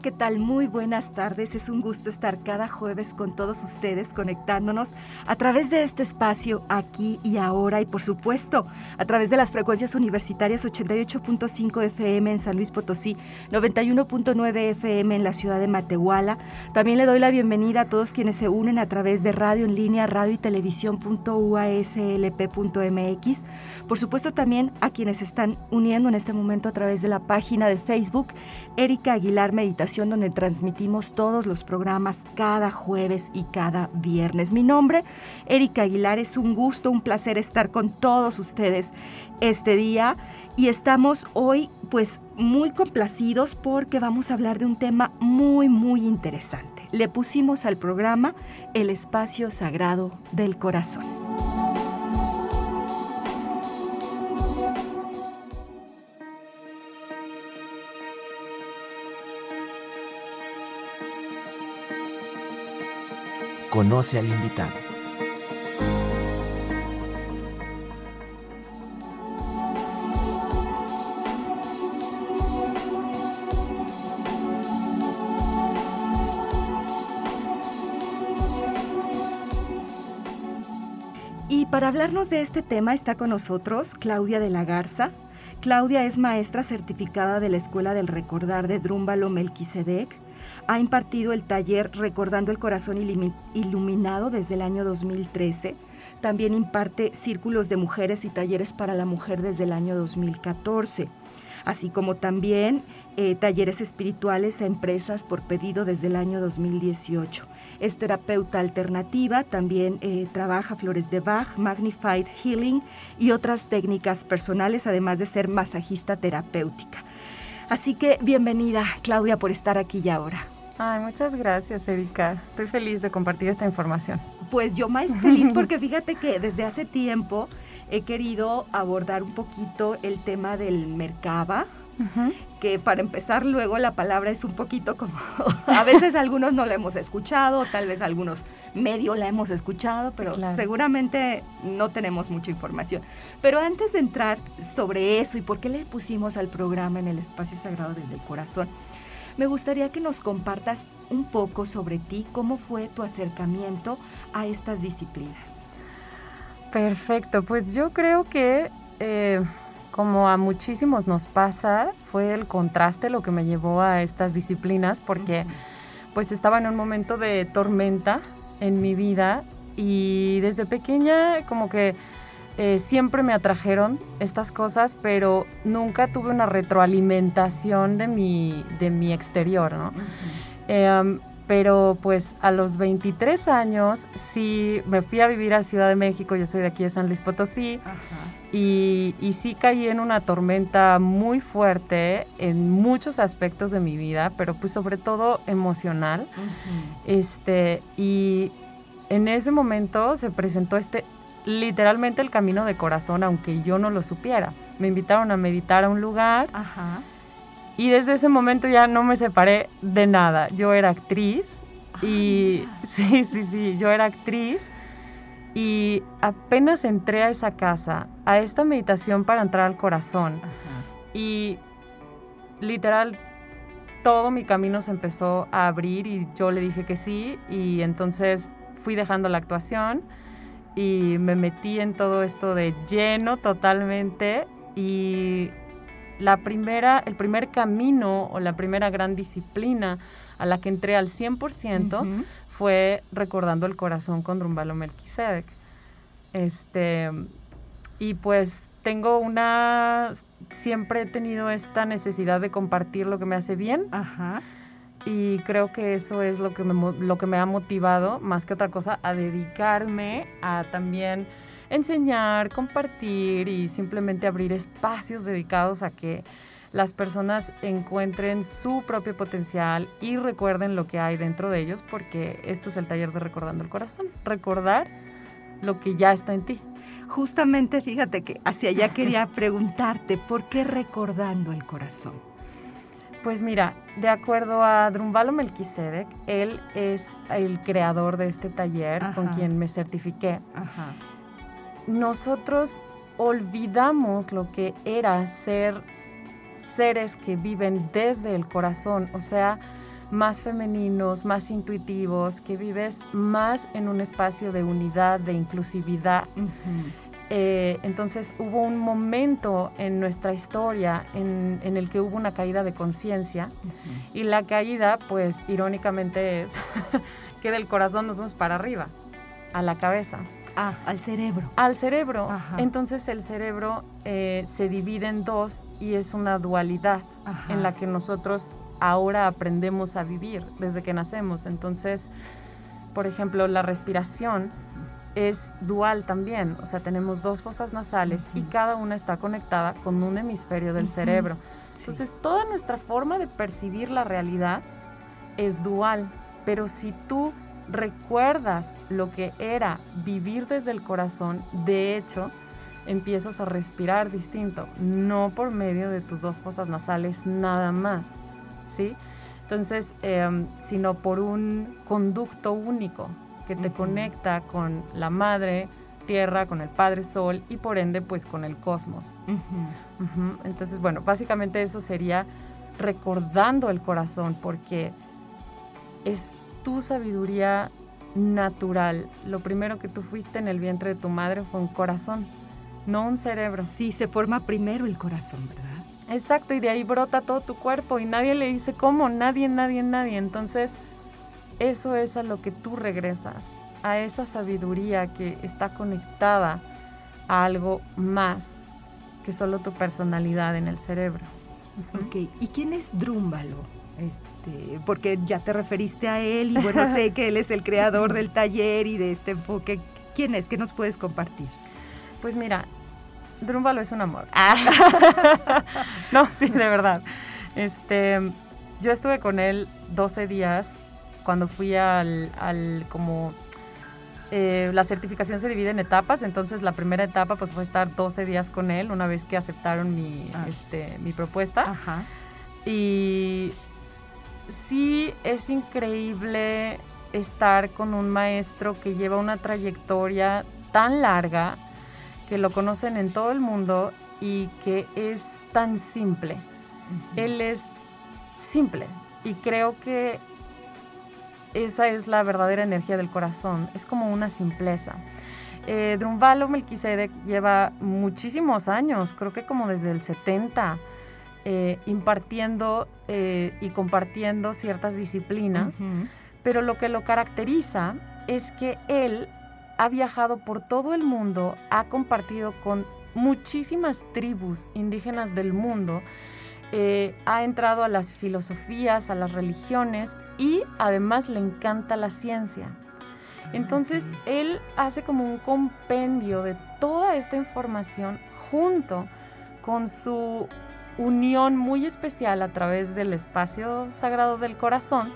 ¿Qué tal? Muy buenas tardes. Es un gusto estar cada jueves con todos ustedes conectándonos a través de este espacio aquí y ahora y por supuesto a través de las frecuencias universitarias 88.5 FM en San Luis Potosí, 91.9 FM en la ciudad de Matehuala. También le doy la bienvenida a todos quienes se unen a través de radio en línea, radio y televisión.uaslp.mx. Por supuesto también a quienes están uniendo en este momento a través de la página de Facebook Erika Aguilar Meditación, donde transmitimos todos los programas cada jueves y cada viernes. Mi nombre, Erika Aguilar, es un gusto, un placer estar con todos ustedes este día y estamos hoy pues muy complacidos porque vamos a hablar de un tema muy, muy interesante. Le pusimos al programa el espacio sagrado del corazón. Conoce al invitado. Hablarnos de este tema está con nosotros Claudia de la Garza. Claudia es maestra certificada de la Escuela del Recordar de Drúmbalo Melquisedec. Ha impartido el taller Recordando el Corazón Iluminado desde el año 2013. También imparte círculos de mujeres y talleres para la mujer desde el año 2014, así como también eh, talleres espirituales a empresas por pedido desde el año 2018. Es terapeuta alternativa, también eh, trabaja flores de Bach, Magnified Healing y otras técnicas personales, además de ser masajista terapéutica. Así que bienvenida, Claudia, por estar aquí y ahora. Ay, muchas gracias, Erika. Estoy feliz de compartir esta información. Pues yo más feliz porque fíjate que desde hace tiempo he querido abordar un poquito el tema del Que para empezar luego la palabra es un poquito como, a veces algunos no la hemos escuchado, tal vez algunos medio la hemos escuchado, pero Claro. seguramente no tenemos mucha información. Pero antes de entrar sobre eso y por qué le pusimos al programa en el espacio sagrado desde el corazón, me gustaría que nos compartas un poco sobre ti, cómo fue tu acercamiento a estas disciplinas. Perfecto, pues yo creo que eh, como a muchísimos nos pasa, fue el contraste lo que me llevó a estas disciplinas porque pues estaba en un momento de tormenta en mi vida y desde pequeña como que eh, siempre me atrajeron estas cosas, pero nunca tuve una retroalimentación de mi, de mi exterior, ¿no? Pero pues a los 23 años sí me fui a vivir a Ciudad de México, yo soy de aquí de San Luis Potosí, Ajá. y, y sí caí en una tormenta muy fuerte en muchos aspectos de mi vida, pero pues sobre todo emocional. Este, y en ese momento se presentó este, literalmente el camino de corazón, aunque yo no lo supiera. Me invitaron a meditar a un lugar Ajá. Y desde ese momento ya no me separé de nada. Yo era actriz y sí, sí, sí, yo era actriz. Y apenas entré a esa casa, a esta meditación para entrar al corazón. Ajá. y literal todo mi camino se empezó a abrir y yo le dije que sí. Y entonces fui dejando la actuación y me metí en todo esto de lleno totalmente. Y la primera, el primer camino o la primera gran disciplina a la que entré al 100% Ujú. fue recordando el corazón con Drumbalo Melquisedec. Este, y pues tengo una, siempre he tenido esta necesidad de compartir lo que me hace bien. Ajá. Y creo que eso es lo que, me, lo que me ha motivado, más que otra cosa, a dedicarme a también enseñar, compartir y simplemente abrir espacios dedicados a que las personas encuentren su propio potencial y recuerden lo que hay dentro de ellos, porque esto es el taller de Recordando el Corazón. Recordar lo que ya está en ti. Justamente, fíjate que hacia allá quería preguntarte, ¿por qué recordando el corazón? Pues mira, de acuerdo a Drumbalo Melquisedec, él es el creador de este taller con quien me certifiqué. Nosotros olvidamos lo que era ser seres que viven desde el corazón, o sea, más femeninos, más intuitivos, que vives más en un espacio de unidad, de inclusividad. Eh, entonces hubo un momento en nuestra historia en, el que hubo una caída de conciencia y la caída, pues irónicamente es que del corazón nos vamos para arriba, a la cabeza. Ah, al cerebro. Al cerebro. Entonces el cerebro eh, se divide en dos y es una dualidad en la que nosotros ahora aprendemos a vivir desde que nacemos. Entonces, por ejemplo, la respiración es dual también, o sea, tenemos dos fosas nasales y cada una está conectada con un hemisferio del cerebro. Entonces, toda nuestra forma de percibir la realidad es dual, pero si tú recuerdas lo que era vivir desde el corazón, de hecho, empiezas a respirar distinto, no por medio de tus dos fosas nasales nada más, ¿sí? Entonces, em, sino por un conducto único que te conecta con la madre tierra, con el padre sol y por ende pues con el cosmos. Entonces, bueno, básicamente eso sería recordando el corazón porque es tu sabiduría natural. Lo primero que tú fuiste en el vientre de tu madre fue un corazón, no un cerebro. Sí, se forma primero el corazón, ¿verdad? Exacto, y de ahí brota todo tu cuerpo y nadie le dice cómo, nadie, nadie, nadie. Entonces, eso es a lo que tú regresas, a esa sabiduría que está conectada a algo más que solo tu personalidad en el cerebro. Ok, ¿y quién es Drúmbalo? Este, porque ya te referiste a él y bueno, sé que él es el creador del taller y de este enfoque. ¿Quién es? ¿Qué nos puedes compartir? Pues mira, Drúmbalo es un amor. no, sí, de verdad. Este, yo estuve con él 12 días cuando fui al, como eh, la certificación se divide en etapas, entonces la primera etapa pues fue estar 12 días con él una vez que aceptaron mi, ah. este, mi propuesta. Ajá. Y sí es increíble estar con un maestro que lleva una trayectoria tan larga, que lo conocen en todo el mundo y que es tan simple. Él es simple y creo que esa es la verdadera energía del corazón, es como una simpleza. Eh, Drumbalo Melquisedec lleva muchísimos años, creo que como desde el 70, eh, impartiendo eh, y compartiendo ciertas disciplinas, pero lo que lo caracteriza es que él ha viajado por todo el mundo, ha compartido con muchísimas tribus indígenas del mundo, ha entrado a las filosofías, a las religiones, y además le encanta la ciencia. Entonces él hace como un compendio de toda esta información junto con su unión muy especial a través del espacio sagrado del corazón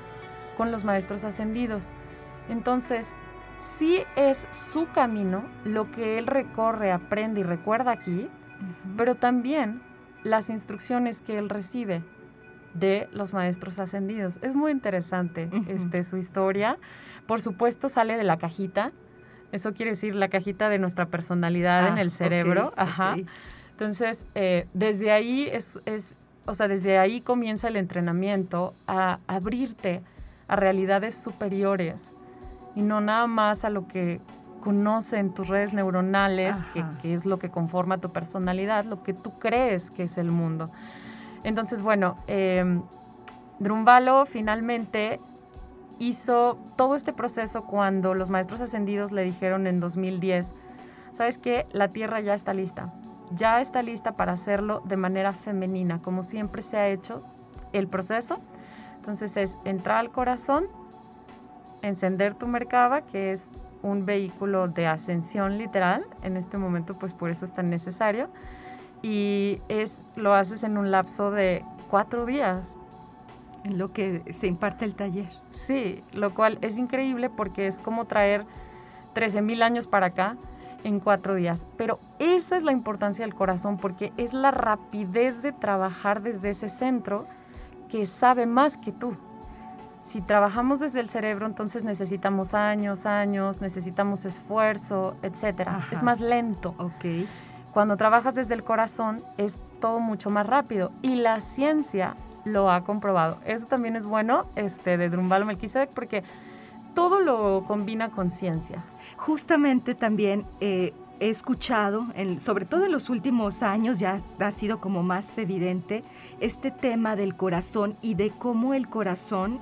con los maestros ascendidos. Entonces, sí es su camino, lo que él recorre, aprende y recuerda aquí, pero también las instrucciones que él recibe de los maestros ascendidos. Es muy interesante este, su historia. Por supuesto, sale de la cajita. Eso quiere decir la cajita de nuestra personalidad en ah, el cerebro. Ajá. Entonces, eh, desde ahí es, es, o sea, desde ahí comienza el entrenamiento a abrirte a realidades superiores y no nada más a lo que conocen tus redes neuronales, que, que, es lo que conforma tu personalidad, lo que tú crees que es el mundo. Entonces, bueno, eh, Drumbalo finalmente hizo todo este proceso cuando los maestros ascendidos le dijeron en 2010, ¿sabes qué? La Tierra ya está lista. Ya está lista para hacerlo de manera femenina, como siempre se ha hecho el proceso. Entonces es entrar al corazón, encender tu Merkaba, que es un vehículo de ascensión literal. En este momento, pues por eso es tan necesario. Y es, lo haces en un lapso de cuatro días. En lo que se imparte el taller. Sí, lo cual es increíble porque es como traer 13.000 años para acá en cuatro días. Pero esa es la importancia del corazón porque es la rapidez de trabajar desde ese centro que sabe más que tú. Si trabajamos desde el cerebro, entonces necesitamos años, años, necesitamos esfuerzo, etc. Es más lento. Ok. Cuando trabajas desde el corazón es todo mucho más rápido y la ciencia lo ha comprobado. Eso también es bueno este, de Drumbalo Melquisedec porque todo lo combina con ciencia. Justamente también eh, he escuchado, sobre todo en los últimos años ya ha sido como más evidente, este tema del corazón y de cómo el corazón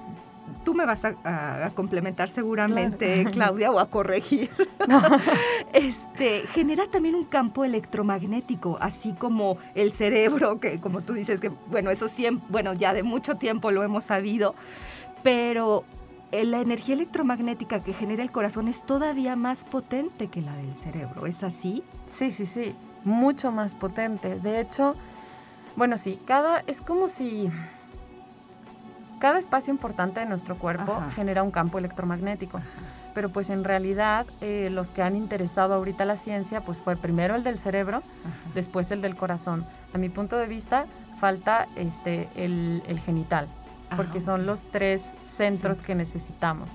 tú me vas a, complementar seguramente, Claudia, o a corregir. este, genera también un campo electromagnético, así como el cerebro, que como tú dices, que bueno, eso siempre, bueno, ya de mucho tiempo lo hemos sabido, pero la energía electromagnética que genera el corazón es todavía más potente que la del cerebro, ¿es así? Sí, sí, sí, mucho más potente. De hecho, bueno, sí, cada, es como si cada espacio importante de nuestro cuerpo genera un campo electromagnético. Pero pues en realidad eh, los que han interesado ahorita la ciencia, pues fue primero el del cerebro, después el del corazón. A mi punto de vista, falta este, el, el genital porque son los tres centros que necesitamos.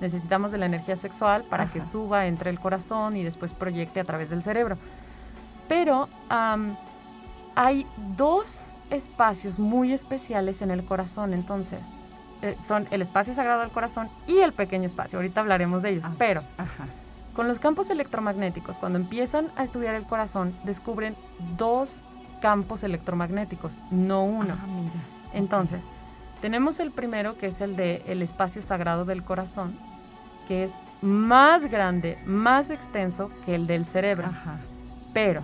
Necesitamos de la energía sexual para que suba entre el corazón y después proyecte a través del cerebro. Pero hay dos espacios muy especiales en el corazón, entonces. Eh, son el espacio sagrado del corazón y el pequeño espacio. Ahorita hablaremos de ellos. Ah, pero con los campos electromagnéticos, cuando empiezan a estudiar el corazón, descubren dos campos electromagnéticos, no uno. Ah, entonces, tenemos el primero, que es el de el espacio sagrado del corazón, que es más grande, más extenso que el del cerebro. Pero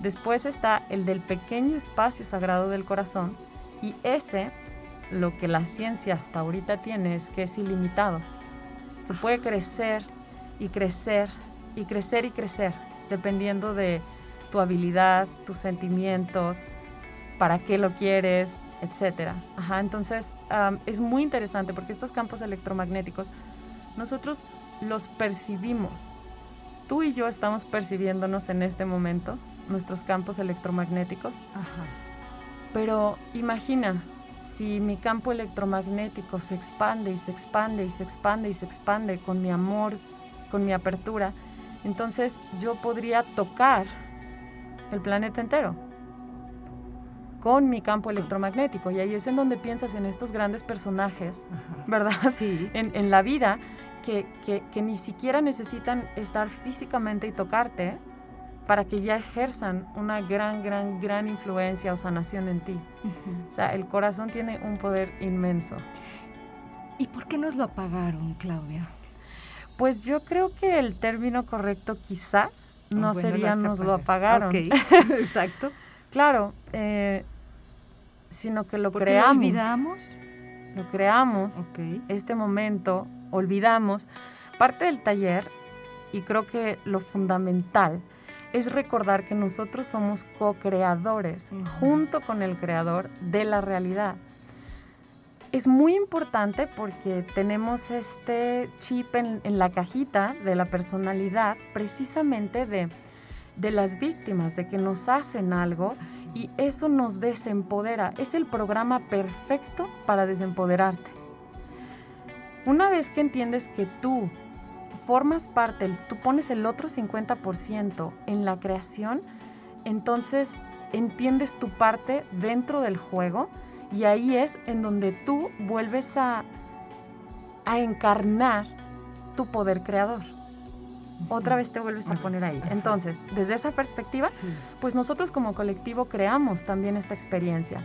después está el del pequeño espacio sagrado del corazón y ese, lo que la ciencia hasta ahorita tiene es que es ilimitado, que puede crecer y crecer y crecer y crecer, dependiendo de tu habilidad, tus sentimientos, para qué lo quieres, etcétera. Ajá, entonces es muy interesante porque estos campos electromagnéticos nosotros los percibimos. Tú y yo estamos percibiéndonos en este momento, nuestros campos electromagnéticos. Ajá. Pero imagina si mi campo electromagnético se expande y se expande y se expande y se expande con mi amor, con mi apertura, entonces yo podría tocar el planeta entero con mi campo electromagnético. Y ahí es en donde piensas en estos grandes personajes, ¿verdad? Sí. En, la vida que, que, ni siquiera necesitan estar físicamente y tocarte para que ya ejerzan una gran, gran, gran influencia o sanación en ti. O sea, el corazón tiene un poder inmenso. ¿Y por qué nos lo apagaron, Claudia? Pues yo creo que el término correcto quizás ah, no sería nos lo apagaron. Okay. Exacto. claro, eh, sino que lo creamos. Lo olvidamos? Lo creamos, este momento, olvidamos. Parte del taller, y creo que lo fundamental, es recordar que nosotros somos co-creadores, junto con el creador, de la realidad. Es muy importante porque tenemos este chip en, en la cajita de la personalidad precisamente de, de las víctimas, de que nos hacen algo y eso nos desempodera. Es el programa perfecto para desempoderarte. Una vez que entiendes que tú formas parte, tú pones el otro 50% en la creación, entonces entiendes tu parte dentro del juego y ahí es en donde tú vuelves a, a encarnar tu poder creador otra vez te vuelves a poner ahí. Entonces, desde esa perspectiva, pues nosotros como colectivo creamos también esta experiencia.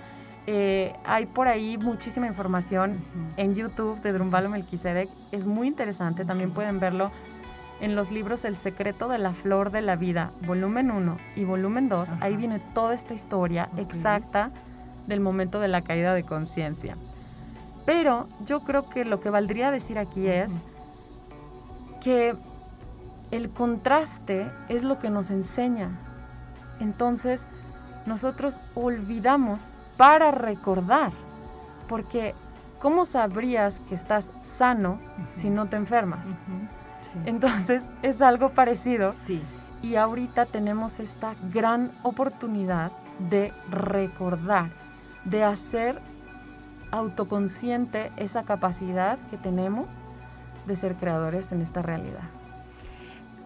Eh, hay por ahí muchísima información en YouTube de Drumbalo Melquisedec. Es muy interesante, también pueden verlo en los libros El secreto de la flor de la vida, volumen 1 y volumen 2, ahí viene toda esta historia exacta del momento de la caída de conciencia. Pero yo creo que lo que valdría decir aquí es que el contraste es lo que nos enseña. Entonces, nosotros olvidamos para recordar, porque ¿cómo sabrías que estás sano si no te enfermas? Entonces, es algo parecido. Sí. Y ahorita tenemos esta gran oportunidad de recordar, de hacer autoconsciente esa capacidad que tenemos de ser creadores en esta realidad.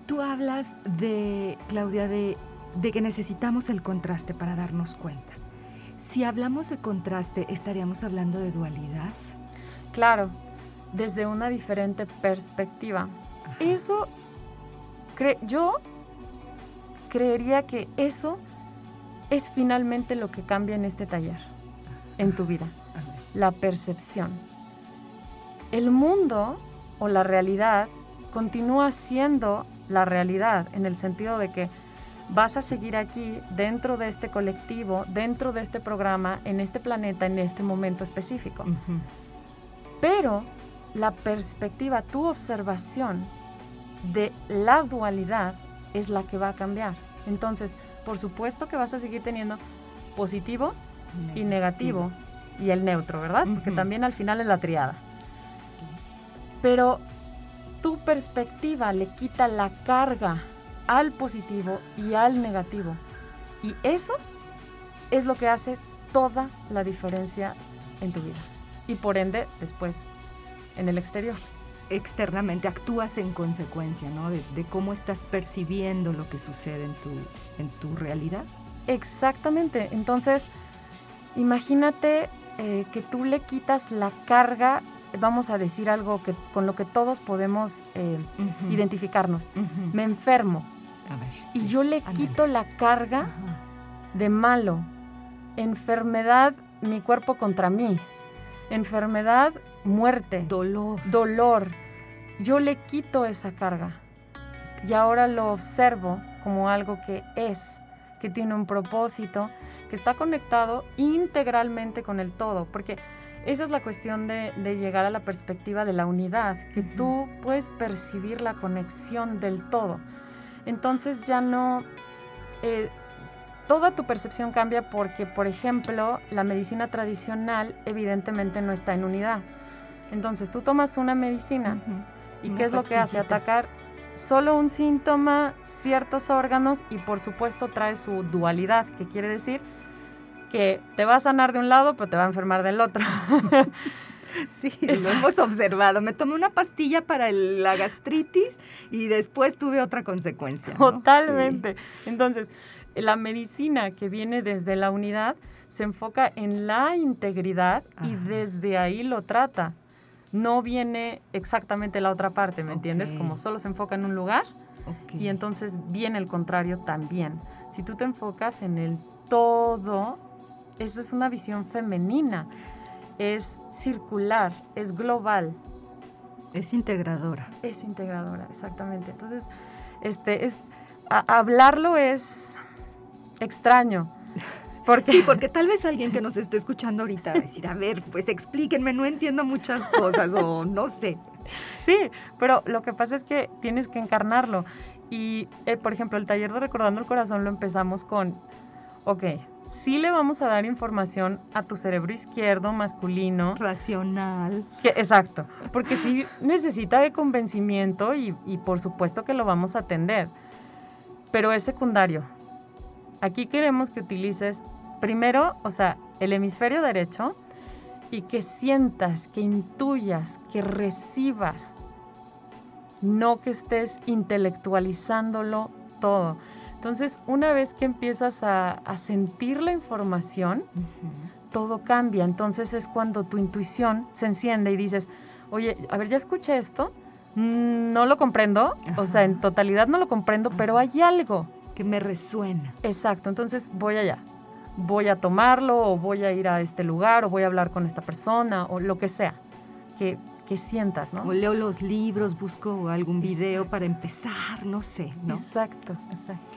Tú hablas de, Claudia, de, de que necesitamos el contraste para darnos cuenta. Si hablamos de contraste, ¿estaríamos hablando de dualidad? Claro, desde una diferente perspectiva. Eso, yo creería que eso es finalmente lo que cambia en este taller, en tu vida, la percepción. El mundo o la realidad continúa siendo la realidad en el sentido de que vas a seguir aquí dentro de este colectivo, dentro de este programa, en este planeta, en este momento específico. Pero la perspectiva, tu observación de la dualidad es la que va a cambiar. Entonces, por supuesto que vas a seguir teniendo positivo y negativo y el neutro, ¿verdad? Porque también al final es la triada. Pero tu perspectiva le quita la carga al positivo y al negativo. Y eso es lo que hace toda la diferencia en tu vida. Y por ende, después, en el exterior. Externamente actúas en consecuencia, ¿no? De, cómo estás percibiendo lo que sucede en tu, en tu realidad. Exactamente. Entonces, imagínate eh, que tú le quitas la carga vamos a decir algo que, con lo que todos podemos eh, identificarnos. Me enfermo. y yo le quito la carga de malo. Enfermedad, mi cuerpo contra mí. Enfermedad, muerte. Dolor. Dolor. Yo le quito esa carga. Y ahora lo observo como algo que es, que tiene un propósito, que está conectado integralmente con el todo. Porque esa es la cuestión de, llegar a la perspectiva de la unidad, que tú puedes percibir la conexión del todo. Entonces ya no... Eh, toda tu percepción cambia porque, por ejemplo, la medicina tradicional evidentemente no está en unidad. Entonces tú tomas una medicina y ¿qué es lo que hace? Atacar solo un síntoma, ciertos órganos y por supuesto trae su dualidad, que quiere decir que te va a sanar de un lado, pero te va a enfermar del otro. Sí, lo hemos observado. Me tomé una pastilla para la gastritis y después tuve otra consecuencia. Totalmente. Entonces, la medicina que viene desde la unidad se enfoca en la integridad y desde ahí lo trata. No viene exactamente la otra parte, ¿me entiendes? Como solo se enfoca en un lugar y entonces viene el contrario también. Si tú te enfocas en el todo, esa es una visión femenina, es circular, es global. Es integradora. Es integradora, exactamente. Entonces, este, es, hablarlo es extraño. Porque... Sí, porque tal vez alguien que nos esté escuchando ahorita va a decir, a ver, pues explíquenme, no entiendo muchas cosas o no sé. Sí, pero lo que pasa es que tienes que encarnarlo. Y, eh, por ejemplo, el taller de Recordando el Corazón lo empezamos con, ok, sí le vamos a dar información a tu cerebro izquierdo masculino. Racional. Que, exacto, porque sí necesita de convencimiento y, y por supuesto que lo vamos a atender, pero es secundario. Aquí queremos que utilices primero, o sea, el hemisferio derecho y que sientas, que intuyas, que recibas, no que estés intelectualizándolo todo. Entonces, una vez que empiezas a, sentir la información, todo cambia. Entonces es cuando tu intuición se enciende y dices, oye, a ver, ya escuché esto, mm, no lo comprendo, o sea, en totalidad no lo comprendo, pero hay algo que me resuena. Exacto, entonces voy allá. Voy a tomarlo o voy a ir a este lugar o voy a hablar con esta persona o lo que sea. Que que sientas, ¿no? O leo los libros, busco algún video para empezar, no sé, ¿no? Exacto, exacto.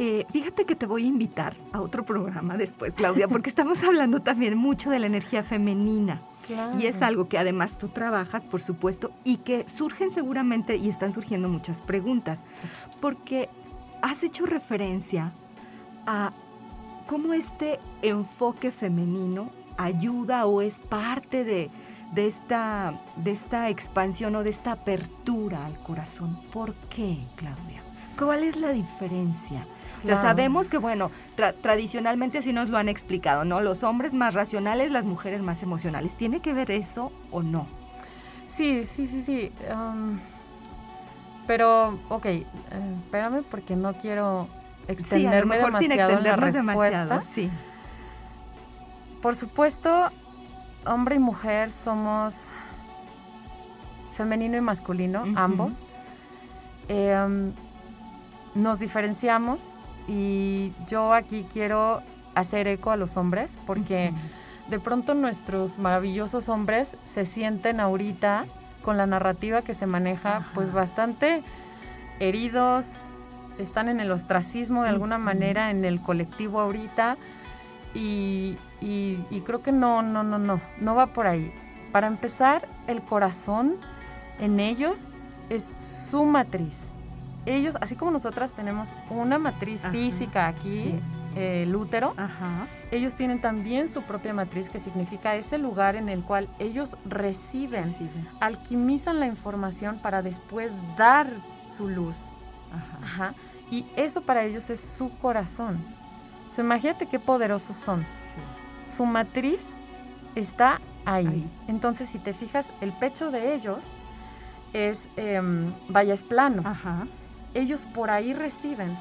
Eh, fíjate que te voy a invitar a otro programa después, Claudia, porque estamos hablando también mucho de la energía femenina. Y es algo que además tú trabajas, por supuesto, y que surgen seguramente y están surgiendo muchas preguntas, porque has hecho referencia a cómo este enfoque femenino ayuda o es parte de, esta, de esta expansión o de esta apertura al corazón. ¿Por qué, Claudia? ¿Cuál es la diferencia? Sabemos que, bueno, tradicionalmente así nos lo han explicado, ¿no? Los hombres más racionales, las mujeres más emocionales. ¿Tiene que ver eso o no? Sí, sí, sí, sí. pero, ok, eh, espérame porque no quiero extenderme sí, demasiado sin extendernos demasiado, sí. Por supuesto, hombre y mujer somos femenino y masculino, ambos. Em, nos diferenciamos y yo aquí quiero hacer eco a los hombres porque de pronto nuestros maravillosos hombres se sienten ahorita con la narrativa que se maneja pues bastante heridos, están en el ostracismo de alguna manera en el colectivo ahorita y, y creo que no, no, no, no, no va por ahí. Para empezar, el corazón en ellos es su matriz ellos, así como nosotras tenemos una matriz física aquí, el útero, ellos tienen también su propia matriz que significa ese lugar en el cual ellos reciben, alquimizan la información para después dar su luz. Y eso para ellos es su corazón. imagínate qué poderosos son. Su matriz está ahí. Entonces, si te fijas, el pecho de ellos es, em, vaya, es plano. Ajá ellos por ahí reciben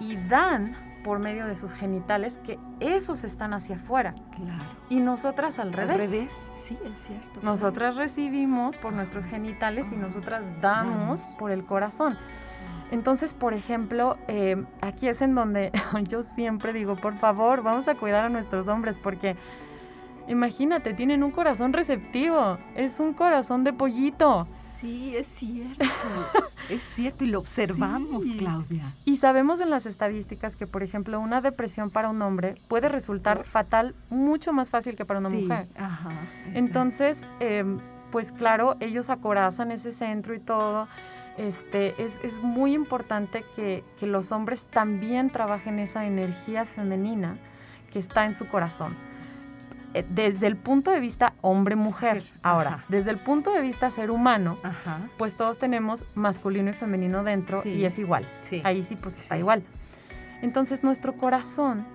y dan por medio de sus genitales que esos están hacia afuera. Claro. Y nosotras al revés. Al revés, sí, es cierto. Nosotras recibimos por nuestros genitales y nosotras damos por el corazón. Entonces, por ejemplo, eh, aquí es en donde yo siempre digo, por favor, vamos a cuidar a nuestros hombres porque imagínate, tienen un corazón receptivo, es un corazón de pollito. Sí, es cierto. es cierto y lo observamos, Claudia. Y sabemos en las estadísticas que, por ejemplo, una depresión para un hombre puede resultar fatal mucho más fácil que para una mujer. Ajá, Entonces, em, pues claro, ellos acorazan ese centro y todo. Este, es, es muy importante que, que los hombres también trabajen esa energía femenina que está en su corazón. Eh, desde el punto de vista hombre-mujer. Ahora, desde el punto de vista ser humano, pues todos tenemos masculino y femenino dentro y es igual. Ahí sí, pues está igual. Entonces nuestro corazón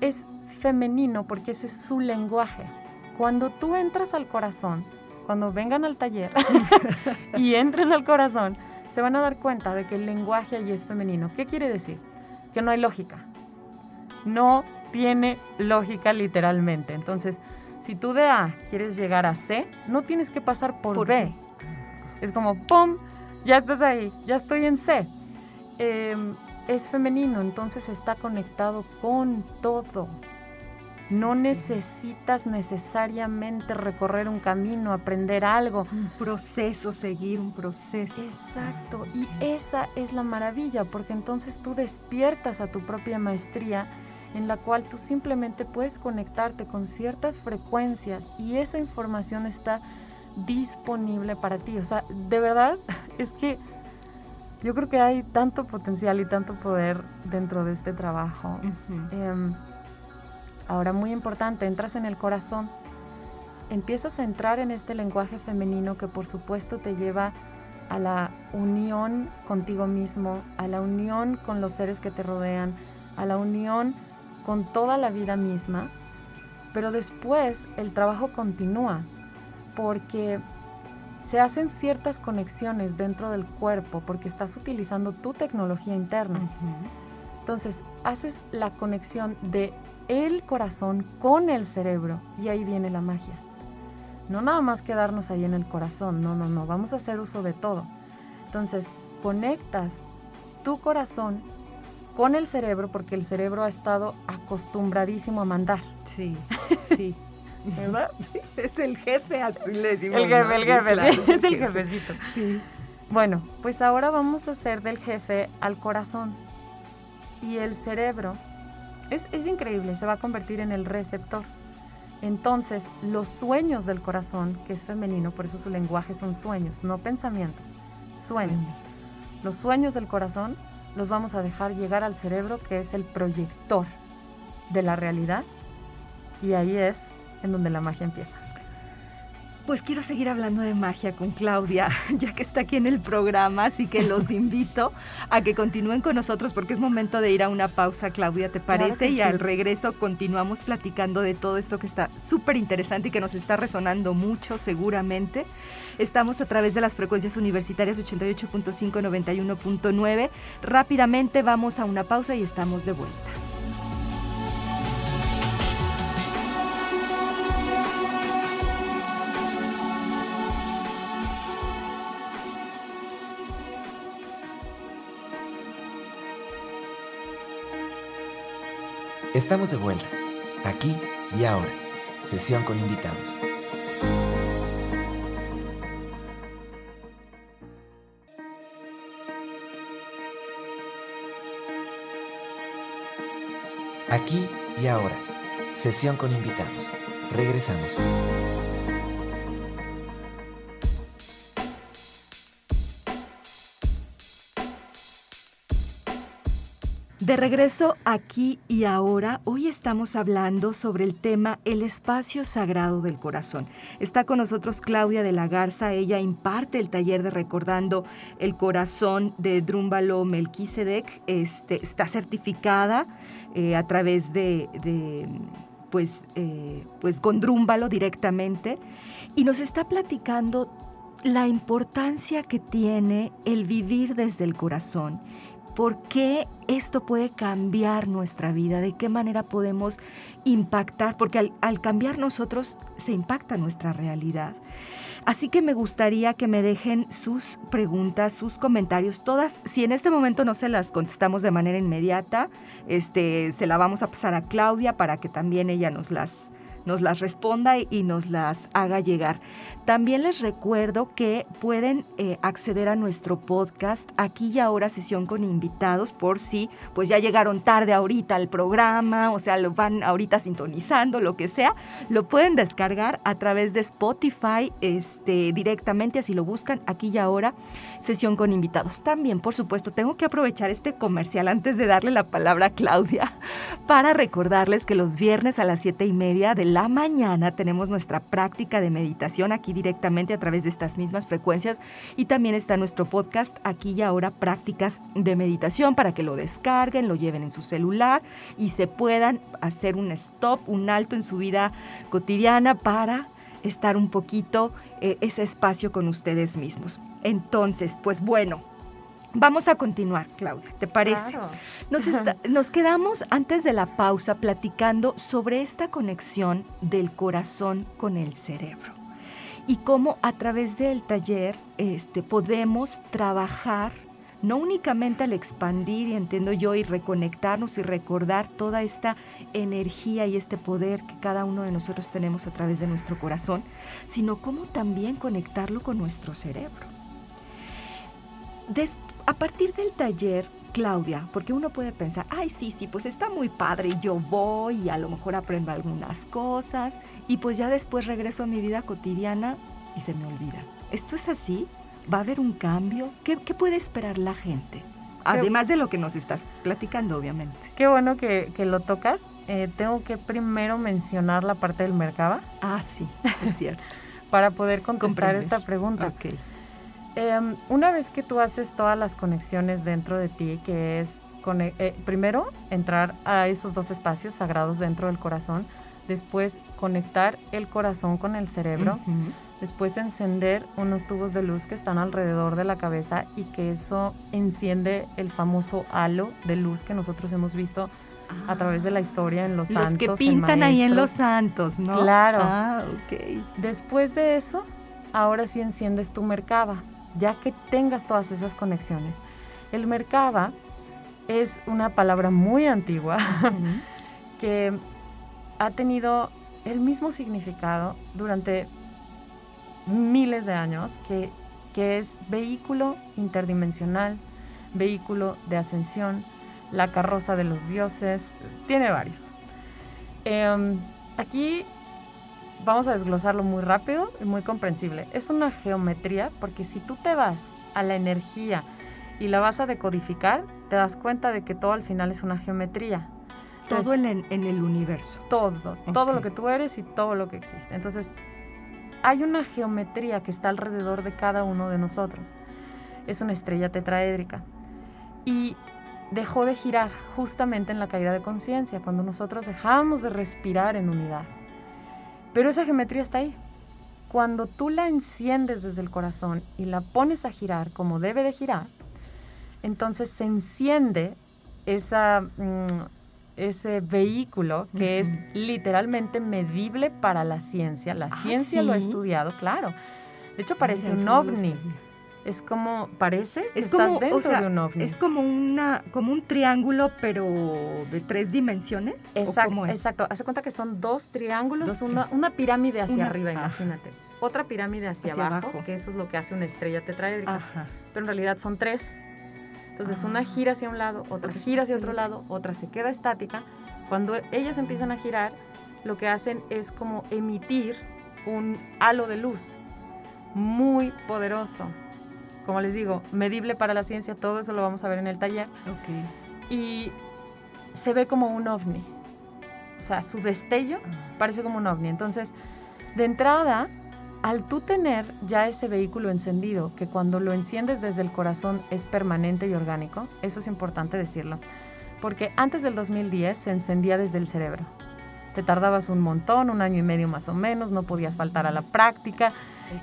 es femenino porque ese es su lenguaje. Cuando tú entras al corazón, cuando vengan al taller y entren al corazón, se van a dar cuenta de que el lenguaje ahí es femenino. ¿Qué quiere decir? Que no hay lógica. No tiene lógica literalmente. Entonces, si tú de A quieres llegar a C, no tienes que pasar por, B. Es como, ¡pum! Ya estás ahí, ya estoy en C. Em, es femenino, entonces está conectado con todo. No necesitas necesariamente recorrer un camino, aprender algo. Un proceso, seguir un proceso. Exacto. Y esa es la maravilla, porque entonces tú despiertas a tu propia maestría en la cual tú simplemente puedes conectarte con ciertas frecuencias y esa información está disponible para ti. O sea, de verdad es que yo creo que hay tanto potencial y tanto poder dentro de este trabajo. Em, ahora, muy importante, entras en el corazón, empiezas a entrar en este lenguaje femenino que por supuesto te lleva a la unión contigo mismo, a la unión con los seres que te rodean, a la unión con toda la vida misma, pero después el trabajo continúa porque se hacen ciertas conexiones dentro del cuerpo porque estás utilizando tu tecnología interna. Entonces, haces la conexión de el corazón con el cerebro y ahí viene la magia. No nada más quedarnos ahí en el corazón, no, no, no, vamos a hacer uso de todo. Entonces, conectas tu corazón con el cerebro porque el cerebro ha estado acostumbradísimo a mandar. Sí, sí. ¿verdad? es el jefe, así le decimos. El jefe, el jefe, Claro, es el jefecito. Sí. Bueno, pues ahora vamos a hacer del jefe al corazón. Y el cerebro es, es increíble, se va a convertir en el receptor. Entonces, los sueños del corazón, que es femenino, por eso su lenguaje son sueños, no pensamientos, sueños. Los sueños del corazón los vamos a dejar llegar al cerebro, que es el proyector de la realidad. Y ahí es en donde la magia empieza. Pues quiero seguir hablando de magia con Claudia, ya que está aquí en el programa, así que los invito a que continúen con nosotros porque es momento de ir a una pausa, Claudia, ¿te parece? y sí. al regreso continuamos platicando de todo esto que está súper interesante y que nos está resonando mucho seguramente. Estamos a través de las frecuencias universitarias 88.5, 91.9. Rápidamente vamos a una pausa y estamos de vuelta. Estamos de vuelta, aquí y ahora. Sesión con invitados. Y ahora. Sesión con invitados. Regresamos. De regreso aquí y ahora, hoy estamos hablando sobre el tema El espacio sagrado del corazón. Está con nosotros Claudia de la Garza, ella imparte el taller de Recordando el Corazón de Drúmbalo Melquisedec, este, está certificada eh, a través de, pues, eh, pues con Drúmbalo directamente y nos está platicando la importancia que tiene el vivir desde el corazón por qué esto puede cambiar nuestra vida, de qué manera podemos impactar, porque al, cambiar nosotros se impacta nuestra realidad. Así que me gustaría que me dejen sus preguntas, sus comentarios, todas, si en este momento no se las contestamos de manera inmediata, este, se la vamos a pasar a Claudia para que también ella nos las, nos las responda y nos las haga llegar. También les recuerdo que pueden eh, acceder a nuestro podcast aquí y ahora sesión con invitados por si pues ya llegaron tarde ahorita al programa, o sea, lo van ahorita sintonizando, lo que sea, lo pueden descargar a través de Spotify este, directamente, así lo buscan aquí y ahora sesión con invitados. También, por supuesto, tengo que aprovechar este comercial antes de darle la palabra a Claudia para recordarles que los viernes a las siete y media de la mañana tenemos nuestra práctica de meditación aquí directamente a través de estas mismas frecuencias y también está nuestro podcast aquí y ahora prácticas de meditación para que lo descarguen, lo lleven en su celular y se puedan hacer un stop, un alto en su vida cotidiana para estar un poquito eh, ese espacio con ustedes mismos. Entonces, pues bueno, Vamos a continuar, Claudia, ¿te parece? Claro. Nos, está, nos, quedamos antes de la pausa platicando sobre esta conexión del corazón con el cerebro y cómo a través del taller este, podemos trabajar no únicamente al expandir y entiendo yo y reconectarnos y recordar toda esta energía y este poder que cada uno de nosotros tenemos a través de nuestro corazón, sino cómo también conectarlo con nuestro cerebro. A partir del taller, Claudia, porque uno puede pensar, ay, sí, sí, pues está muy padre, yo voy y a lo mejor aprendo algunas cosas y pues ya después regreso a mi vida cotidiana y se me olvida. ¿Esto es así? ¿Va a haber un cambio? ¿Qué, qué puede esperar la gente? Además de lo que nos estás platicando, obviamente. Qué bueno que, que lo tocas. Eh, tengo que primero mencionar la parte del Merkaba. Ah, sí, es cierto. para poder contestar esta pregunta. Ok. Eh, una vez que tú haces todas las conexiones dentro de ti, que es eh, primero entrar a esos dos espacios sagrados dentro del corazón, después conectar el corazón con el cerebro, Uh -huh. después encender unos tubos de luz que están alrededor de la cabeza y que eso enciende el famoso halo de luz que nosotros hemos visto Ah, a través de la historia en los, los santos. que pintan en ahí en los santos, ¿no? Claro. Ah, ok. Después de eso, ahora sí enciendes tu Merkaba, ya que tengas todas esas conexiones. El Merkaba es una palabra muy antigua que ha tenido el mismo significado durante miles de años, que, que es vehículo interdimensional, vehículo de ascensión, la carroza de los dioses, tiene varios. Em, aquí vamos a desglosarlo muy rápido y muy comprensible. Es una geometría porque si tú te vas a la energía y la vas a decodificar, te das cuenta de que todo al final es una geometría. todo en, el universo. Todo, todo lo que tú eres y todo lo que existe. Entonces, hay una geometría que está alrededor de cada uno de nosotros. Es una estrella tetraédrica. Y dejó de girar justamente en la caída de conciencia, cuando nosotros dejamos de respirar en unidad. Pero esa geometría está ahí. Cuando tú la enciendes desde el corazón y la pones a girar como debe de girar, entonces se enciende esa, mm, ese vehículo que es literalmente medible para la ciencia. La ah, ciencia lo ha estudiado, claro. De hecho, parece un ovni. Es como, parece que es estás dentro de un ovni. Es como, una, como un triángulo, pero de tres dimensiones. Exacto, exacto. Hace cuenta que son dos triángulos, una, una, pirámide hacia arriba, imagínate. Otra pirámide hacia, abajo, que eso es lo que hace una estrella tetraédrica. Pero en realidad son tres. Entonces una ah. gira hacia un lado, otra gira hacia otro lado, otra se queda estática. Cuando ellas empiezan a girar, lo que hacen es como emitir un halo de luz muy poderoso como les digo, medible para la ciencia, todo eso lo vamos a ver en el taller. Y se ve como un ovni. O sea, su destello parece como un ovni. Entonces, de entrada, al tú tener ya ese vehículo encendido, que cuando lo enciendes desde el corazón es permanente y orgánico, eso es importante decirlo. Porque antes del 2010 se encendía desde el cerebro. Te tardabas un montón, un año y medio más o menos, no podías faltar a la práctica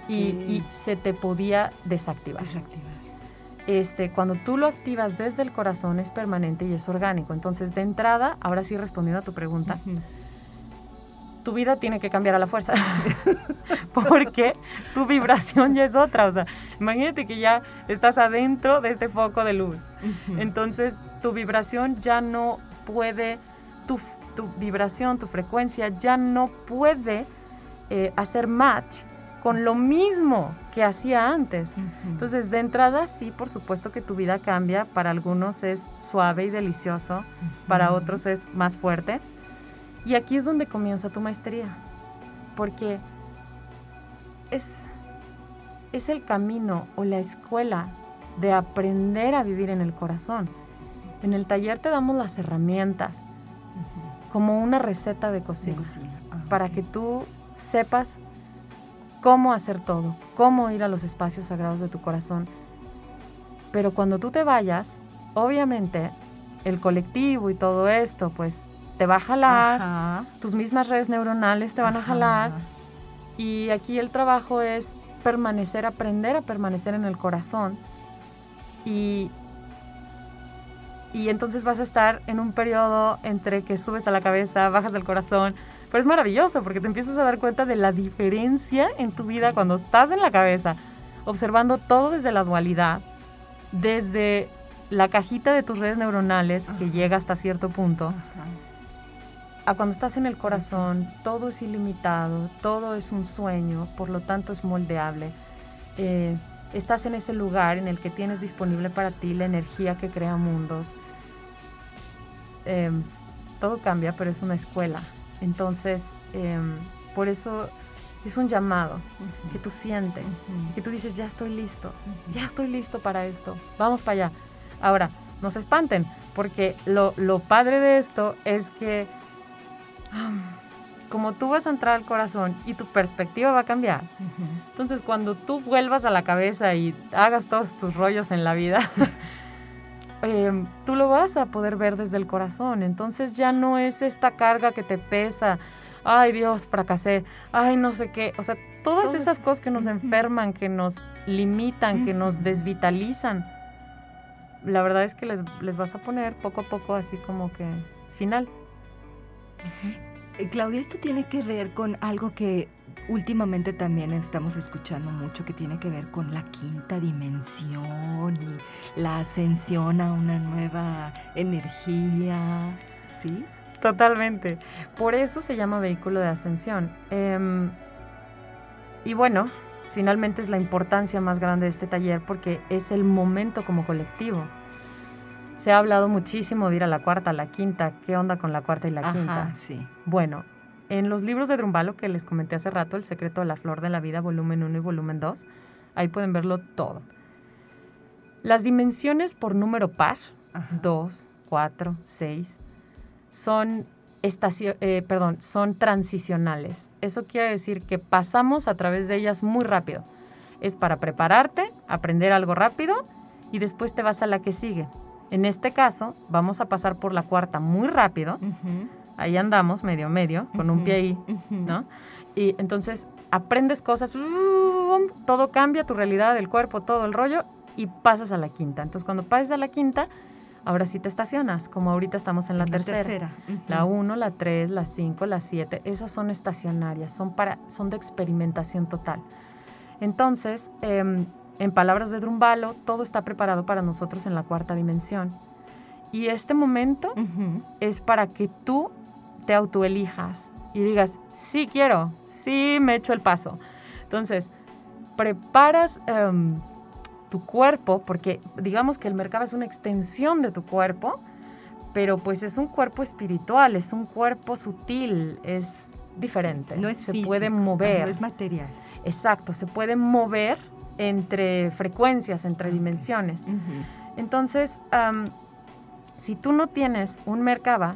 y, se te podía desactivar. Este, cuando tú lo activas desde el corazón es permanente y es orgánico. Entonces, de entrada, ahora sí respondiendo a tu pregunta, tu vida tiene que cambiar a la fuerza. Porque tu vibración ya es otra. O sea, imagínate que ya estás adentro de este foco de luz. Entonces, tu vibración ya no puede, tu, vibración, tu frecuencia ya no puede eh, hacer match con lo mismo que hacía antes. Entonces, de entrada, sí, por supuesto que tu vida cambia. Para algunos es suave y delicioso, para otros es más fuerte. Y aquí es donde comienza tu maestría, porque es, es el camino o la escuela de aprender a vivir en el corazón. En el taller te damos las herramientas, como una receta de cocina, para que tú sepas cómo hacer todo, cómo ir a los espacios sagrados de tu corazón. Pero cuando tú te vayas, obviamente el colectivo y todo esto, pues te va a jalar, tus mismas redes neuronales te van a jalar. Y aquí el trabajo es permanecer, aprender a permanecer en el corazón. Y, y entonces vas a estar en un periodo entre que subes a la cabeza, bajas del corazón, pero es maravilloso porque te empiezas a dar cuenta de la diferencia en tu vida cuando estás en la cabeza, observando todo desde la dualidad, desde la cajita de tus redes neuronales que llega hasta cierto punto, a cuando estás en el corazón, todo es ilimitado, todo es un sueño, por lo tanto es moldeable. Eh, estás en ese lugar en el que tienes disponible para ti la energía que crea mundos. Em, todo cambia, pero es una escuela. Entonces, em, por eso es un llamado que tú sientes, que tú dices, ya estoy listo, ya estoy listo para esto, vamos para allá. Ahora, no se espanten, porque lo, padre de esto es que como tú vas a entrar al corazón y tu perspectiva va a cambiar, entonces cuando tú vuelvas a la cabeza y hagas todos tus rollos en la vida, Em, tú lo vas a poder ver desde el corazón. Entonces ya no es esta carga que te pesa. Ay Dios, fracasé. Ay, no sé qué. O sea, todas esas cosas que nos enferman, que nos limitan, que nos desvitalizan. La verdad es que les, les, vas a poner poco a poco así como que final. Eh, Claudia, esto tiene que ver con algo que últimamente también estamos escuchando mucho que tiene que ver con la quinta dimensión y la ascensión a una nueva energía, ¿sí? Totalmente. Por eso se llama vehículo de ascensión. Em, y bueno, finalmente es la importancia más grande de este taller porque es el momento como colectivo. Se ha hablado muchísimo de ir a la cuarta, a la quinta. ¿Qué onda con la cuarta y la quinta? Sí. Bueno, en los libros de Drumbalo que les comenté hace rato, El secreto de la flor de la vida, volumen 1 y volumen 2, ahí pueden verlo todo. Las dimensiones por número par, 2, 4, 6, son, eh, perdón, son transicionales. Eso quiere decir que pasamos a través de ellas muy rápido. Es para prepararte, aprender algo rápido y después te vas a la que sigue. En este caso, vamos a pasar por la cuarta muy rápido. Ahí andamos, medio medio, con un pie ahí, ¿no? Y entonces aprendes cosas, todo cambia, tu realidad, el cuerpo, todo el rollo, y pasas a la quinta. Entonces, cuando pases a la quinta, ahora sí te estacionas, como ahorita estamos en la tercera. La 1, la 3, la 5, la 7, esas son estacionarias, son, para, son de experimentación total. Entonces, em, en palabras de Drumbalo, todo está preparado para nosotros en la cuarta dimensión. Y este momento es para que tú te autoelijas y digas, sí quiero, sí me echo el paso. Entonces, preparas em, tu cuerpo, porque digamos que el mercado es una extensión de tu cuerpo, pero pues es un cuerpo espiritual, es un cuerpo sutil, es diferente. No es Se físico, puede mover. No es material. Exacto, se puede mover entre frecuencias, entre dimensiones. Entonces, si tú no tienes un Merkaba,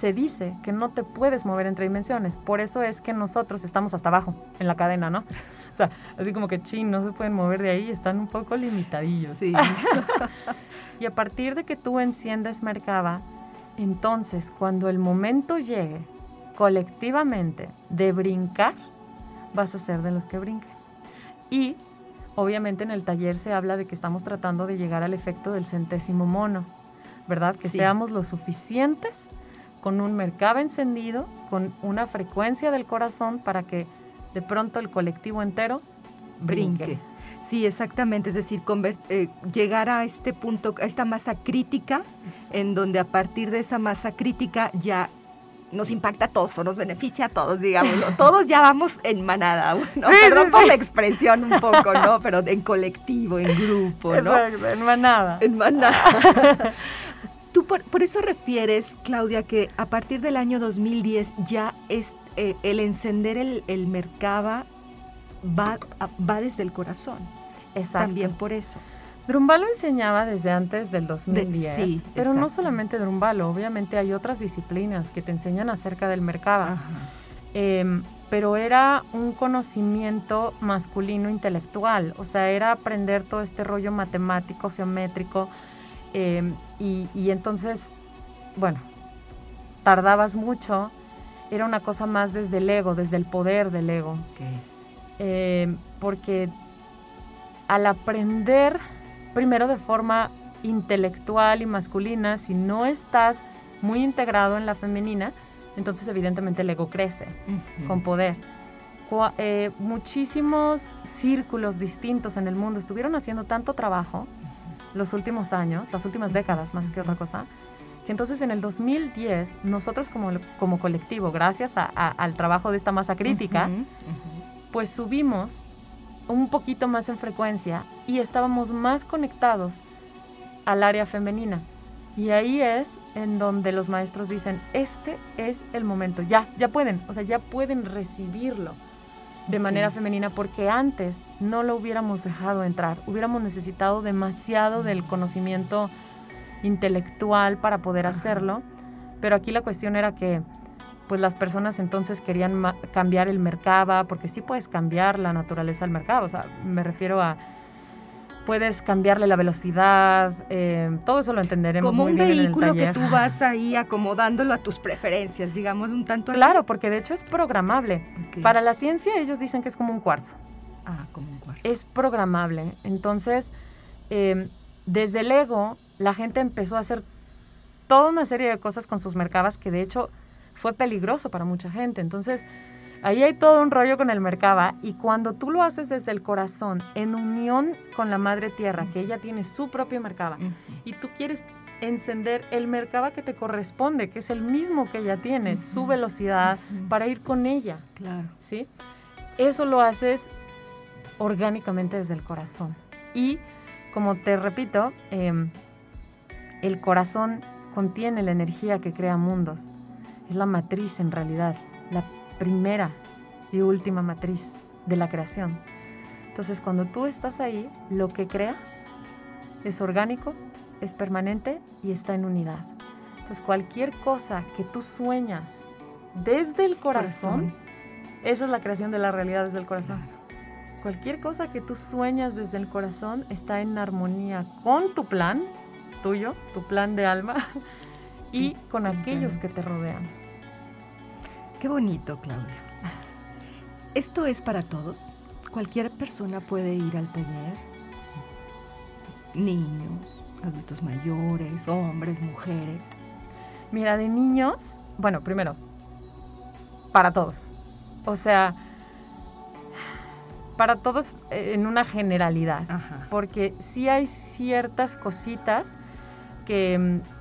se dice que no te puedes mover entre dimensiones. Por eso es que nosotros estamos hasta abajo en la cadena, ¿no? O sea, así como que, chin, no se pueden mover de ahí, están un poco limitadillos. Sí. y a partir de que tú enciendes Merkaba, entonces cuando el momento llegue colectivamente de brincar, vas a ser de los que brinquen. Y obviamente en el taller se habla de que estamos tratando de llegar al efecto del centésimo mono, ¿verdad? Que seamos lo suficientes con un Merkaba encendido, con una frecuencia del corazón para que de pronto el colectivo entero brinque. Sí, exactamente, es decir, eh, llegar a este punto, a esta masa crítica, en donde a partir de esa masa crítica ya nos impacta a todos o nos beneficia a todos, digamos. Todos ya vamos en manada, ¿no? Perdón por la expresión un poco, ¿no? Pero en colectivo, en grupo, ¿no? en manada. En manada. Tú por, eso refieres, Claudia, que a partir del año 2010 ya es eh, el encender el, el Merkaba va, va desde el corazón. Exacto. También por eso. Drumbalo enseñaba desde antes del 2010, sí, pero no solamente Drumbalo, obviamente hay otras disciplinas que te enseñan acerca del Merkaba. Em, pero era un conocimiento masculino intelectual, o sea, era aprender todo este rollo matemático, geométrico, em, y, entonces, bueno, tardabas mucho, era una cosa más desde el ego, desde el poder del ego. Em, porque al aprender primero de forma intelectual y masculina, si no estás muy integrado en la femenina, entonces evidentemente el ego crece con poder. Eh, muchísimos círculos distintos en el mundo estuvieron haciendo tanto trabajo los últimos años, las últimas décadas más que otra cosa, que entonces en el 2010 nosotros como, como colectivo, gracias al trabajo de esta masa crítica, pues subimos un poquito más en frecuencia y estábamos más conectados al área femenina. Y ahí es en donde los maestros dicen, este es el momento, ya, ya pueden, o sea, ya pueden recibirlo de manera femenina porque antes no lo hubiéramos dejado entrar, hubiéramos necesitado demasiado del conocimiento intelectual para poder hacerlo, pero aquí la cuestión era que pues las personas entonces querían cambiar el mercado, porque sí puedes cambiar la naturaleza del mercado, o sea, me refiero a puedes cambiarle la velocidad, eh, todo eso lo entenderemos Como muy bien en el vehículo que tú vas ahí acomodándolo a tus preferencias, digamos, un tanto Claro, porque de hecho es programable. Para la ciencia ellos dicen que es como un cuarzo. Ah, como un cuarzo. Es programable. Entonces, eh, desde el ego, la gente empezó a hacer toda una serie de cosas con sus mercados que de hecho fue peligroso para mucha gente. Entonces, ahí hay todo un rollo con el Merkaba y cuando tú lo haces desde el corazón, en unión con la Madre Tierra, que ella tiene su propio Merkaba, y tú quieres encender el Merkaba que te corresponde, que es el mismo que ya tienes, su velocidad, para ir con ella. Claro. ¿Sí? Eso lo haces orgánicamente desde el corazón. Y como te repito, em, el corazón contiene la energía que crea mundos. Es la matriz en realidad, la primera y última matriz de la creación. Entonces cuando tú estás ahí, lo que creas es orgánico, es permanente y está en unidad. Entonces cualquier cosa que tú sueñas desde el corazón, esa es la creación de la realidad desde el corazón. Cualquier cosa que tú sueñas desde el corazón está en armonía con tu plan, tuyo, tu plan de alma, y con aquellos que te rodean. Qué bonito, Claudia. ¿Esto es para todos? ¿Cualquier persona puede ir al taller? Niños, adultos mayores, hombres, mujeres. Mira, de niños, bueno, primero, para todos. O sea, para todos en una generalidad. Porque sí hay ciertas cositas que mm,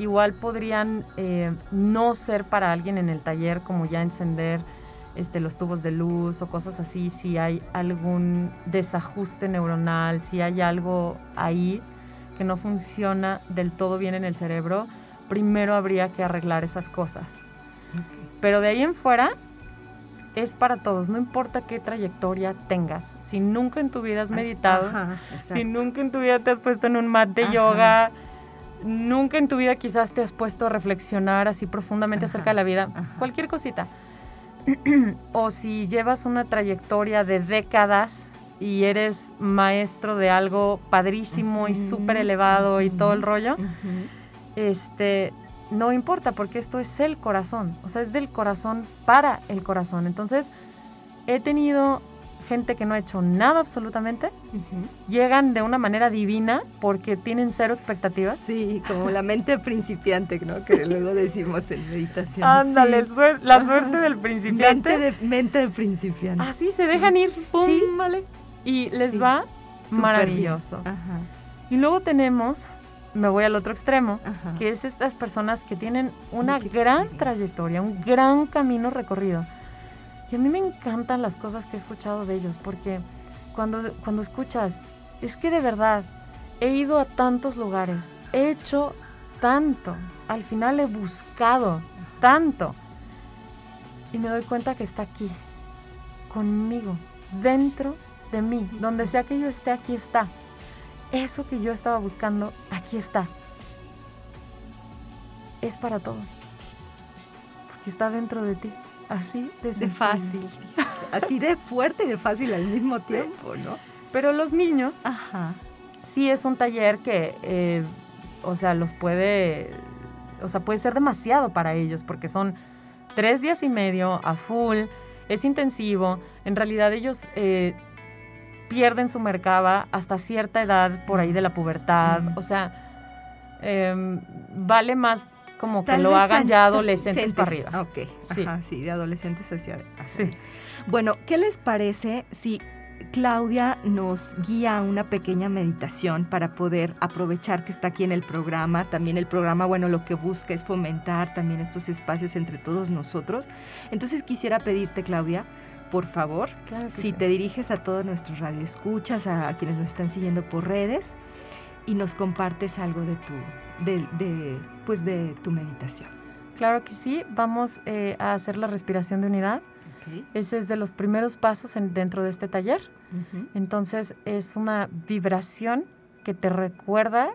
igual podrían eh, no ser para alguien en el taller, como ya encender este, los tubos de luz o cosas así, si hay algún desajuste neuronal, si hay algo ahí que no funciona del todo bien en el cerebro, primero habría que arreglar esas cosas. Pero de ahí en fuera es para todos, no importa qué trayectoria tengas. Si nunca en tu vida has meditado, si nunca en tu vida te has puesto en un mat de yoga, nunca en tu vida quizás te has puesto a reflexionar así profundamente acerca de la vida, cualquier cosita. o si llevas una trayectoria de décadas y eres maestro de algo padrísimo y súper elevado y todo el rollo, este, no importa porque esto es el corazón, o sea, es del corazón para el corazón. Entonces, he tenido gente que no ha hecho nada absolutamente, llegan de una manera divina porque tienen cero expectativas. Sí, como la mente principiante, ¿no? Que luego decimos en meditación. Ándale, la suerte del principiante. Mente de, mente de principiante. Así se dejan ir, pum, ¿Sí? vale. Y les va maravilloso. Ajá. Y luego tenemos, me voy al otro extremo, que es estas personas que tienen una gran trayectoria, un gran camino recorrido y a mí me encantan las cosas que he escuchado de ellos, porque cuando, cuando escuchas, es que de verdad he ido a tantos lugares, he hecho tanto, al final he buscado tanto. Y me doy cuenta que está aquí, conmigo, dentro de mí, donde sea que yo esté, aquí está. Eso que yo estaba buscando, aquí está. Es para todos, porque está dentro de ti. Así de, fácil. Así de fuerte y de fácil al mismo tiempo, ¿no? Pero los niños, Ajá. sí es un taller que, eh, o sea, los puede, o sea, puede ser demasiado para ellos porque son tres días y medio a full, es intensivo. En realidad ellos eh, pierden su mercaba hasta cierta edad por ahí de la pubertad. O sea, em, vale más como que lo hagan ya adolescentes para arriba. Ok, sí. sí, de adolescentes hacia, Sí. Bueno, ¿qué les parece si Claudia nos guía a una pequeña meditación para poder aprovechar que está aquí en el programa. También el programa, bueno, lo que busca es fomentar también estos espacios entre todos nosotros. Entonces quisiera pedirte, Claudia, por favor, si te diriges a todos nuestros radioescuchas, a quienes nos están siguiendo por redes, y nos compartes algo de tu, de, pues de tu meditación. Claro que sí, vamos eh, a hacer la respiración de unidad. Ese es de los primeros pasos dentro de este taller. Entonces es una vibración que te recuerda,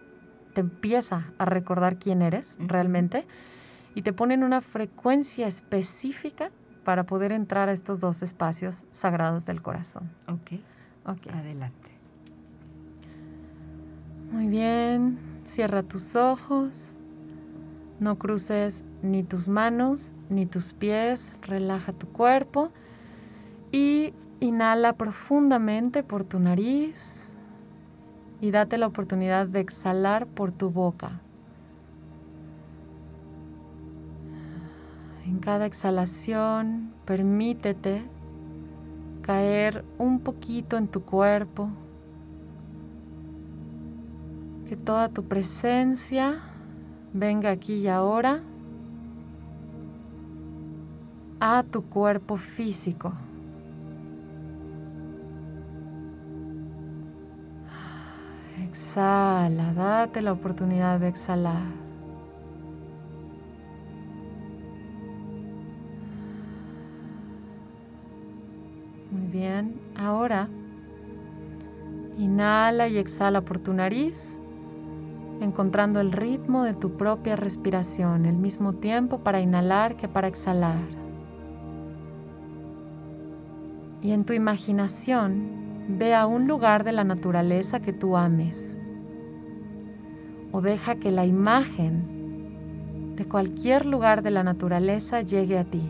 te empieza a recordar quién eres realmente y te pone en una frecuencia específica para poder entrar a estos dos espacios sagrados del corazón. Ok. Ok. Adelante. Muy bien. Cierra tus ojos. No cruces ni tus manos ni tus pies. Relaja tu cuerpo. Y inhala profundamente por tu nariz. Y date la oportunidad de exhalar por tu boca. En cada exhalación, permítete caer un poquito en tu cuerpo, que toda tu presencia venga aquí y ahora a tu cuerpo físico. Exhala, date la oportunidad de exhalar. Muy bien, ahora inhala y exhala por tu nariz, encontrando el ritmo de tu propia respiración, el mismo tiempo para inhalar que para exhalar. Y en tu imaginación, Ve a un lugar de la naturaleza que tú ames o deja que la imagen de cualquier lugar de la naturaleza llegue a ti.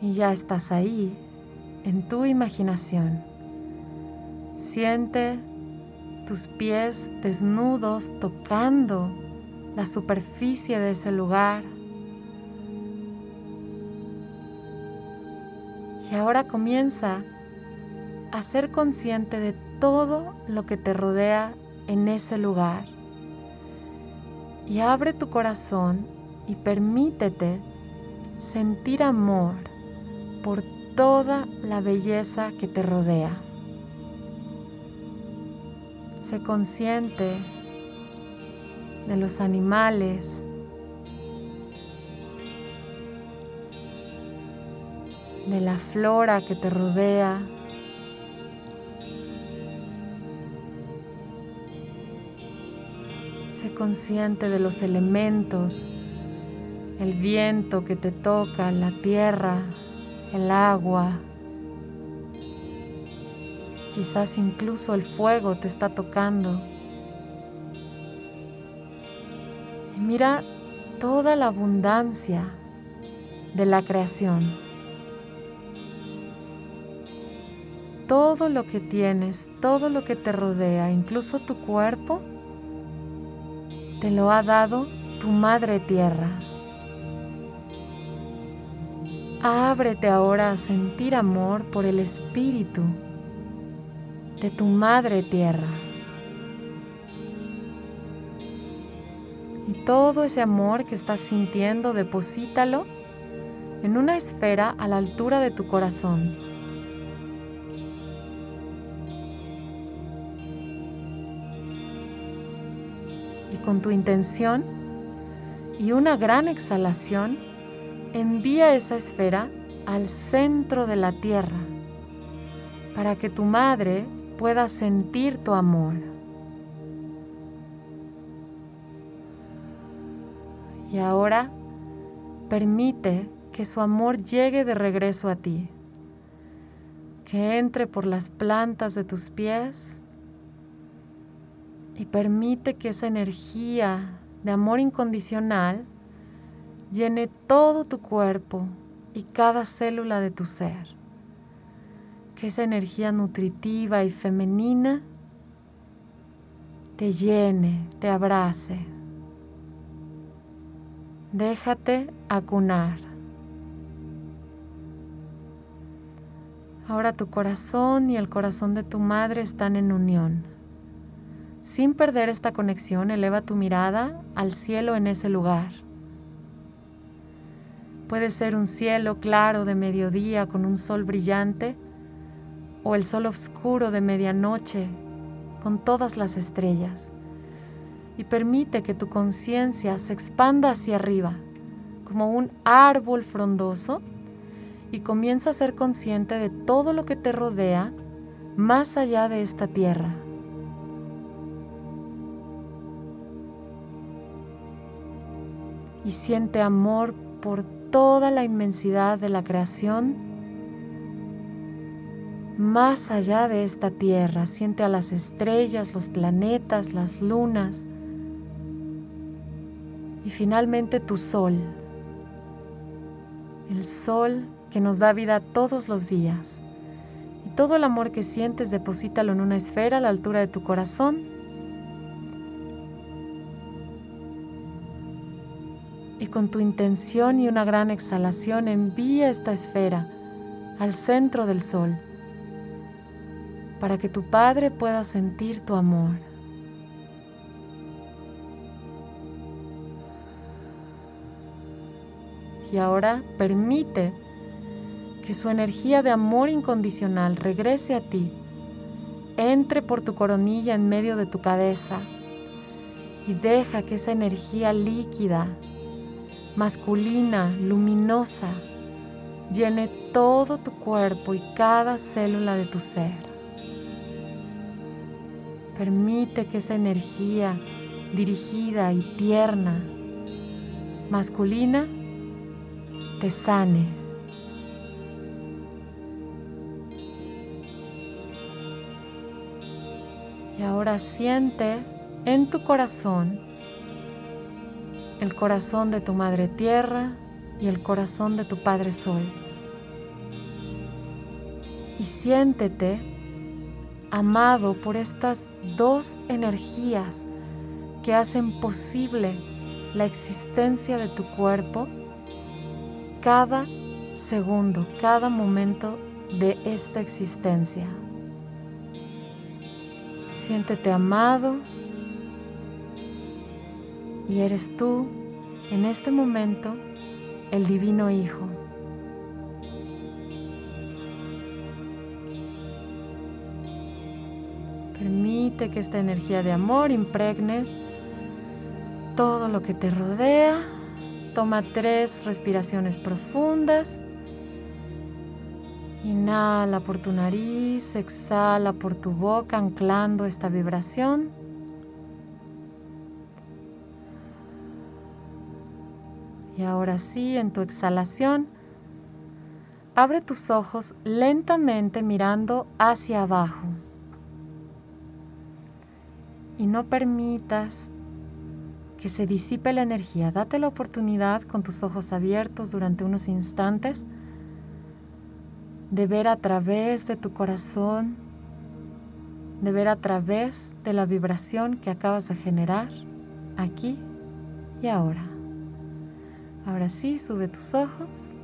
Y ya estás ahí, en tu imaginación. Siente tus pies desnudos tocando la superficie de ese lugar Y ahora comienza a ser consciente de todo lo que te rodea en ese lugar. Y abre tu corazón y permítete sentir amor por toda la belleza que te rodea. Sé consciente de los animales, de la flora que te rodea. Sé consciente de los elementos, el viento que te toca, la tierra, el agua. Quizás incluso el fuego te está tocando. Y mira toda la abundancia de la creación. todo lo que tienes, todo lo que te rodea, incluso tu cuerpo, te lo ha dado tu Madre Tierra. Ábrete ahora a sentir amor por el Espíritu de tu Madre Tierra. Y todo ese amor que estás sintiendo, deposítalo en una esfera a la altura de tu corazón. con tu intención y una gran exhalación, envía esa esfera al centro de la tierra para que tu madre pueda sentir tu amor. Y ahora permite que su amor llegue de regreso a ti, que entre por las plantas de tus pies y permite que esa energía de amor incondicional llene todo tu cuerpo y cada célula de tu ser. Que esa energía nutritiva y femenina te llene, te abrace. Déjate acunar. Ahora tu corazón y el corazón de tu madre están en unión. Sin perder esta conexión, eleva tu mirada al cielo en ese lugar. Puede ser un cielo claro de mediodía con un sol brillante o el sol oscuro de medianoche con todas las estrellas. Y permite que tu conciencia se expanda hacia arriba como un árbol frondoso y comienza a ser consciente de todo lo que te rodea más allá de esta tierra. y siente amor por toda la inmensidad de la creación más allá de esta tierra. Siente a las estrellas, los planetas, las lunas y finalmente tu sol. El sol que nos da vida todos los días. Y todo el amor que sientes deposítalo en una esfera a la altura de tu corazón y con tu intención y una gran exhalación envía esta esfera al centro del sol para que tu Padre pueda sentir tu amor. Y ahora permite que su energía de amor incondicional regrese a ti, entre por tu coronilla en medio de tu cabeza y deja que esa energía líquida, masculina, luminosa, llene todo tu cuerpo y cada célula de tu ser. Permite que esa energía dirigida y tierna, masculina, te sane. Y ahora siente en tu corazón el corazón de tu Madre Tierra y el corazón de tu Padre Sol. Y siéntete amado por estas dos energías que hacen posible la existencia de tu cuerpo cada segundo, cada momento de esta existencia. Siéntete amado y eres tú en este momento el divino Hijo. Que esta energía de amor impregne todo lo que te rodea. Toma tres respiraciones profundas. Inhala por tu nariz, exhala por tu boca anclando esta vibración. Y ahora sí, en tu exhalación, abre tus ojos lentamente mirando hacia abajo. Y no permitas que se disipe la energía. Date la oportunidad con tus ojos abiertos durante unos instantes de ver a través de tu corazón, de ver a través de la vibración que acabas de generar aquí y ahora. Ahora sí, sube tus ojos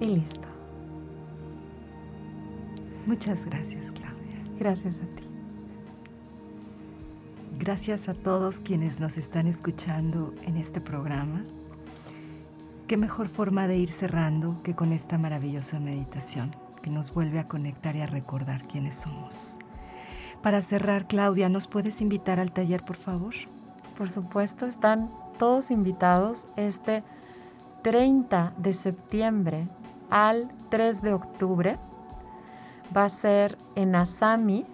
y listo. Muchas gracias, Claudia. Gracias a ti. Gracias a todos quienes nos están escuchando en este programa. Qué mejor forma de ir cerrando que con esta maravillosa meditación que nos vuelve a conectar y a recordar quiénes somos. Para cerrar, Claudia, ¿nos puedes invitar al taller, por favor? Por supuesto, están todos invitados este 30 de septiembre al 3 de octubre. Va a ser en Asami,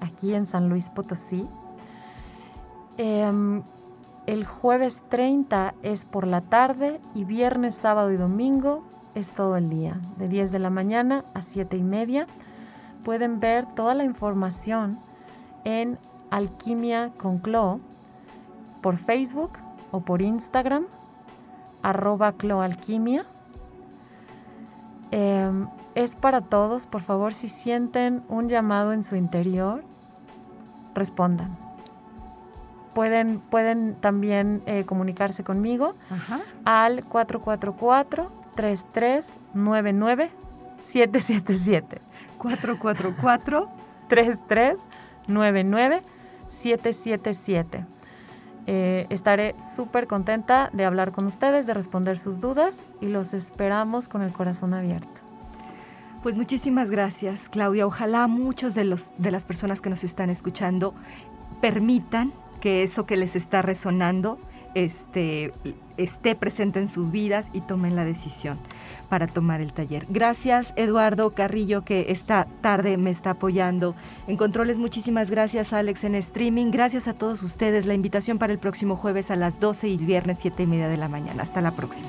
aquí en San Luis Potosí. Em, el jueves 30 es por la tarde y viernes, sábado y domingo es todo el día, de 10 de la mañana a 7 y media. Pueden ver toda la información en Alquimia con Clo por Facebook o por Instagram, arroba cloalquimia. Em, es para todos, por favor, si sienten un llamado en su interior, respondan. Pueden, pueden también eh, comunicarse conmigo al 444-3399-777. 444-3399-777. Eh, estaré súper contenta de hablar con ustedes, de responder sus dudas y los esperamos con el corazón abierto. Pues muchísimas gracias, Claudia. Ojalá muchos de, los, de las personas que nos están escuchando permitan que eso que les está resonando este, esté presente en sus vidas y tomen la decisión para tomar el taller. Gracias Eduardo Carrillo que esta tarde me está apoyando en controles. Muchísimas gracias Alex en streaming. Gracias a todos ustedes. La invitación para el próximo jueves a las 12 y viernes 7 y media de la mañana. Hasta la próxima.